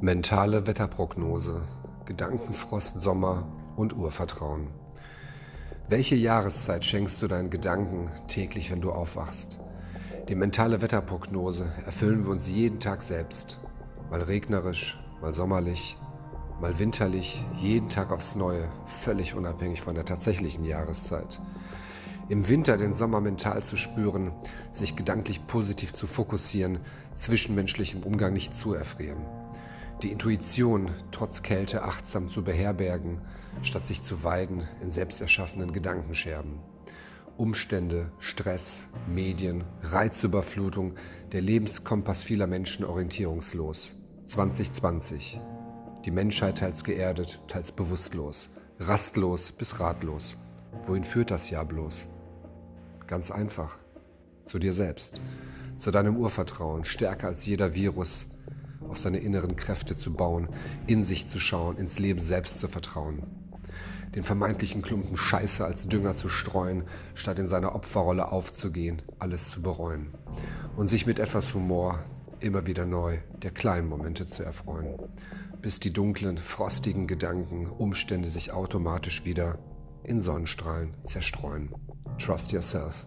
Mentale Wetterprognose, Gedankenfrost, Sommer und Urvertrauen. Welche Jahreszeit schenkst du deinen Gedanken täglich, wenn du aufwachst? Die mentale Wetterprognose erfüllen wir uns jeden Tag selbst. Mal regnerisch, mal sommerlich, mal winterlich, jeden Tag aufs Neue, völlig unabhängig von der tatsächlichen Jahreszeit. Im Winter den Sommer mental zu spüren, sich gedanklich positiv zu fokussieren, zwischenmenschlichem Umgang nicht zu erfrieren die Intuition trotz Kälte achtsam zu beherbergen, statt sich zu weiden in selbsterschaffenen Gedankenscherben. Umstände, Stress, Medien, Reizüberflutung, der Lebenskompass vieler Menschen orientierungslos. 2020. Die Menschheit teils geerdet, teils bewusstlos, rastlos bis ratlos. Wohin führt das Jahr bloß? Ganz einfach. Zu dir selbst, zu deinem Urvertrauen, stärker als jeder Virus, auf seine inneren Kräfte zu bauen, in sich zu schauen, ins Leben selbst zu vertrauen. Den vermeintlichen Klumpen Scheiße als Dünger zu streuen, statt in seiner Opferrolle aufzugehen, alles zu bereuen. Und sich mit etwas Humor immer wieder neu der kleinen Momente zu erfreuen, bis die dunklen, frostigen Gedanken, Umstände sich automatisch wieder in Sonnenstrahlen zerstreuen. Trust yourself.